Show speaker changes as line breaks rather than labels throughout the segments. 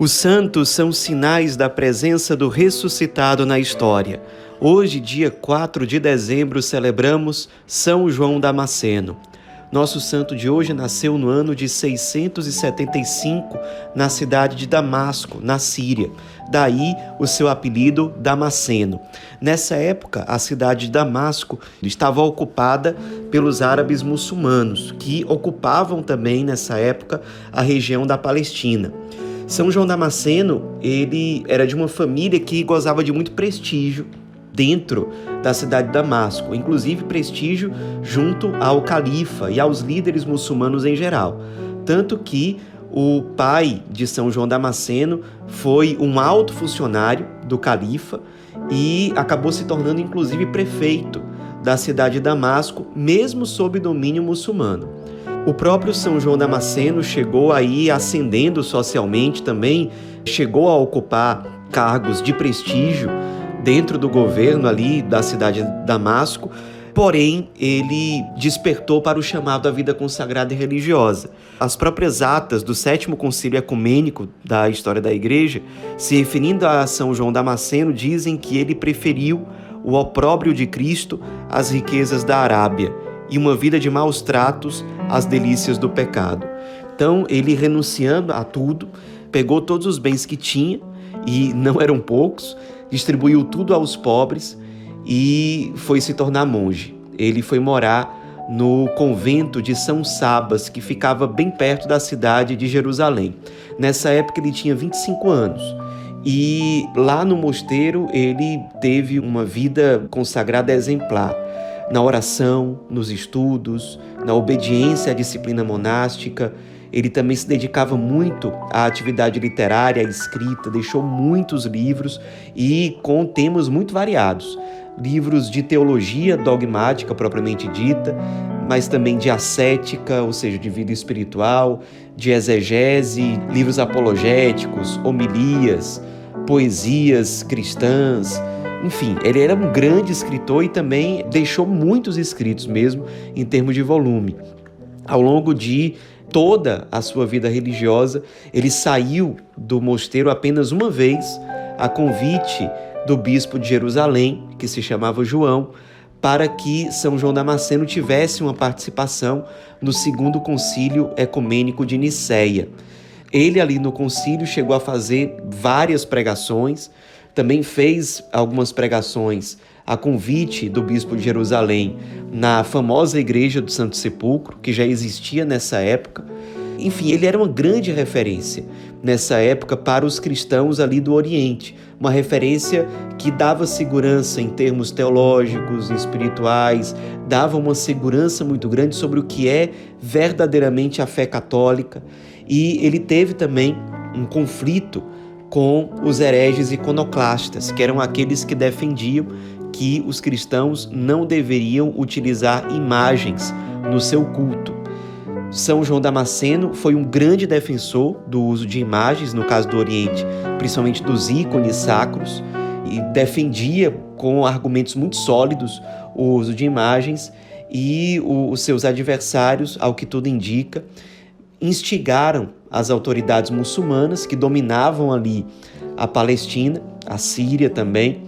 Os santos são sinais da presença do ressuscitado na história. Hoje, dia 4 de dezembro, celebramos São João Damasceno. Nosso santo de hoje nasceu no ano de 675 na cidade de Damasco, na Síria. Daí o seu apelido Damasceno. Nessa época, a cidade de Damasco estava ocupada pelos árabes muçulmanos, que ocupavam também nessa época a região da Palestina. São João Damasceno, ele era de uma família que gozava de muito prestígio dentro da cidade de Damasco, inclusive prestígio junto ao califa e aos líderes muçulmanos em geral. Tanto que o pai de São João Damasceno foi um alto funcionário do califa e acabou se tornando inclusive prefeito da cidade de Damasco, mesmo sob domínio muçulmano. O próprio São João Damasceno chegou aí ascendendo socialmente também, chegou a ocupar cargos de prestígio dentro do governo ali da cidade de Damasco, porém ele despertou para o chamado à vida consagrada e religiosa. As próprias atas do sétimo concílio ecumênico da história da igreja, se referindo a São João Damasceno, dizem que ele preferiu o opróbrio de Cristo às riquezas da Arábia e uma vida de maus tratos às delícias do pecado. Então, ele renunciando a tudo, pegou todos os bens que tinha, e não eram poucos, distribuiu tudo aos pobres e foi se tornar monge. Ele foi morar no convento de São Sabas, que ficava bem perto da cidade de Jerusalém. Nessa época ele tinha 25 anos. E lá no mosteiro ele teve uma vida consagrada exemplar na oração, nos estudos, na obediência à disciplina monástica. Ele também se dedicava muito à atividade literária, à escrita, deixou muitos livros e com temas muito variados. Livros de teologia dogmática propriamente dita, mas também de ascética, ou seja, de vida espiritual, de exegese, livros apologéticos, homilias, poesias cristãs, enfim, ele era um grande escritor e também deixou muitos escritos mesmo em termos de volume. Ao longo de toda a sua vida religiosa, ele saiu do mosteiro apenas uma vez, a convite do bispo de Jerusalém, que se chamava João, para que São João Damasceno tivesse uma participação no segundo concílio ecumênico de Nicéia. Ele ali no concílio chegou a fazer várias pregações, também fez algumas pregações a convite do bispo de Jerusalém na famosa igreja do Santo Sepulcro, que já existia nessa época. Enfim, ele era uma grande referência nessa época para os cristãos ali do Oriente, uma referência que dava segurança em termos teológicos, espirituais, dava uma segurança muito grande sobre o que é verdadeiramente a fé católica. E ele teve também um conflito com os hereges iconoclastas, que eram aqueles que defendiam que os cristãos não deveriam utilizar imagens no seu culto. São João Damasceno foi um grande defensor do uso de imagens, no caso do Oriente, principalmente dos ícones sacros, e defendia com argumentos muito sólidos o uso de imagens, e os seus adversários, ao que tudo indica, instigaram as autoridades muçulmanas que dominavam ali a Palestina, a Síria também,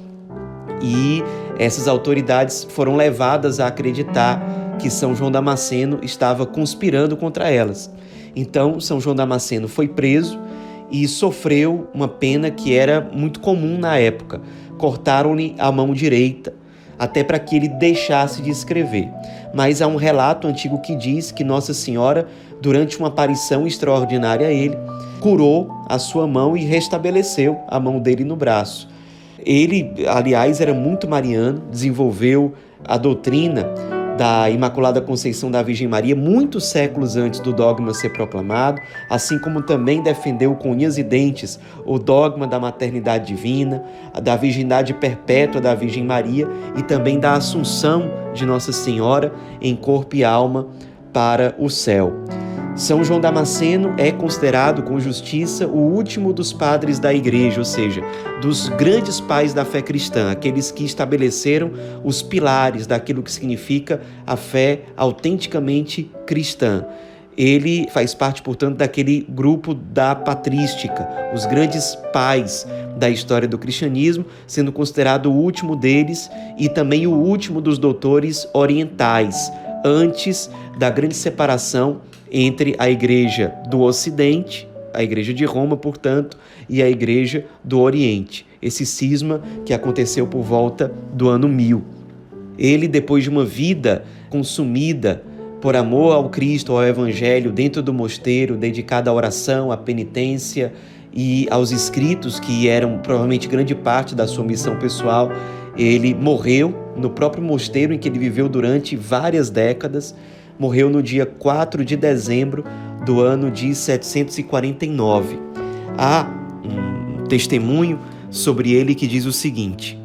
e essas autoridades foram levadas a acreditar que São João Damasceno estava conspirando contra elas. Então, São João Damasceno foi preso e sofreu uma pena que era muito comum na época. Cortaram-lhe a mão direita, até para que ele deixasse de escrever. Mas há um relato antigo que diz que Nossa Senhora durante uma aparição extraordinária a ele, curou a sua mão e restabeleceu a mão dele no braço. Ele, aliás, era muito mariano, desenvolveu a doutrina da Imaculada Conceição da Virgem Maria muitos séculos antes do dogma ser proclamado, assim como também defendeu com unhas e dentes o dogma da maternidade divina, da virgindade perpétua da Virgem Maria e também da assunção de Nossa Senhora em corpo e alma para o céu. São João Damasceno é considerado com justiça o último dos padres da igreja, ou seja, dos grandes pais da fé cristã, aqueles que estabeleceram os pilares daquilo que significa a fé autenticamente cristã. ele faz parte, portanto, daquele grupo da patrística, os grandes pais da história do cristianismo, sendo considerado o último deles e também o último dos doutores orientais, antes da grande separação entre a igreja do Ocidente, a igreja de Roma, portanto, e a igreja do Oriente. Esse cisma que aconteceu por volta do ano 1000. Ele, depois de uma vida consumida por amor ao Cristo, ao Evangelho, dentro do mosteiro, dedicado à oração, à penitência e aos escritos, que eram provavelmente grande parte da sua missão pessoal, ele morreu no próprio mosteiro em que ele viveu durante várias décadas. Morreu no dia 4 de dezembro do ano de 749. Há um testemunho sobre ele que diz o seguinte: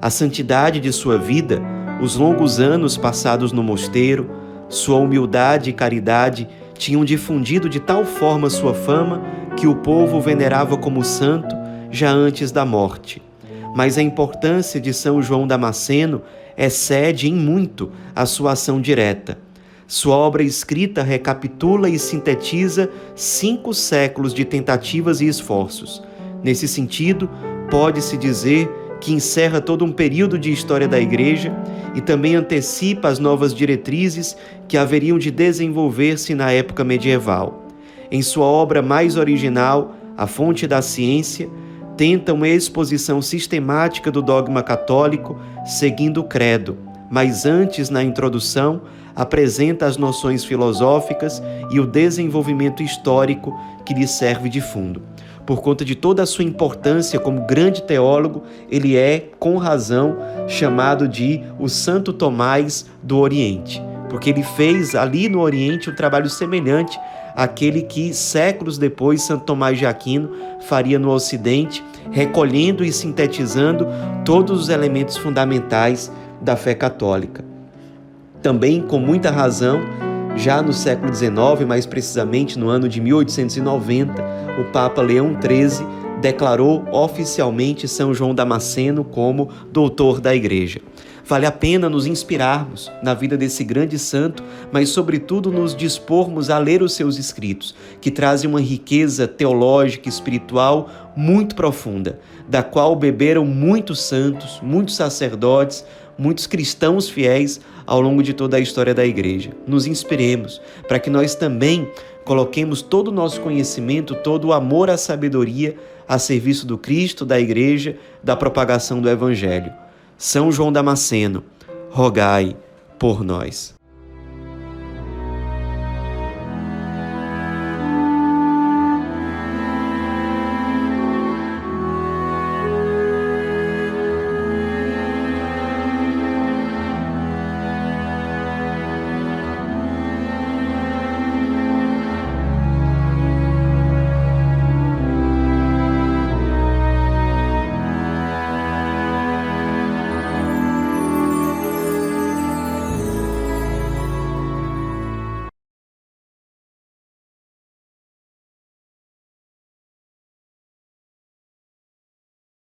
A santidade de sua vida, os longos anos passados no mosteiro, sua humildade e caridade tinham difundido de tal forma sua fama que o povo o venerava como santo já antes da morte. Mas a importância de São João Damasceno excede em muito a sua ação direta. Sua obra escrita recapitula e sintetiza cinco séculos de tentativas e esforços. Nesse sentido, pode-se dizer que encerra todo um período de história da Igreja e também antecipa as novas diretrizes que haveriam de desenvolver-se na época medieval. Em sua obra mais original, A Fonte da Ciência, tenta uma exposição sistemática do dogma católico seguindo o credo, mas antes, na introdução, apresenta as noções filosóficas e o desenvolvimento histórico que lhe serve de fundo. Por conta de toda a sua importância como grande teólogo, ele é, com razão, chamado de o Santo Tomás do Oriente, porque ele fez ali no Oriente um trabalho semelhante àquele que séculos depois Santo Tomás de Aquino faria no Ocidente, recolhendo e sintetizando todos os elementos fundamentais da fé católica. Também, com muita razão, já no século XIX, mais precisamente no ano de 1890, o Papa Leão XIII declarou oficialmente São João Damasceno como doutor da Igreja. Vale a pena nos inspirarmos na vida desse grande santo, mas, sobretudo, nos dispormos a ler os seus escritos, que trazem uma riqueza teológica e espiritual muito profunda, da qual beberam muitos santos, muitos sacerdotes, muitos cristãos fiéis ao longo de toda a história da igreja. Nos inspiremos para que nós também coloquemos todo o nosso conhecimento, todo o amor à sabedoria a serviço do Cristo, da igreja, da propagação do evangelho. São João Damasceno, rogai por nós.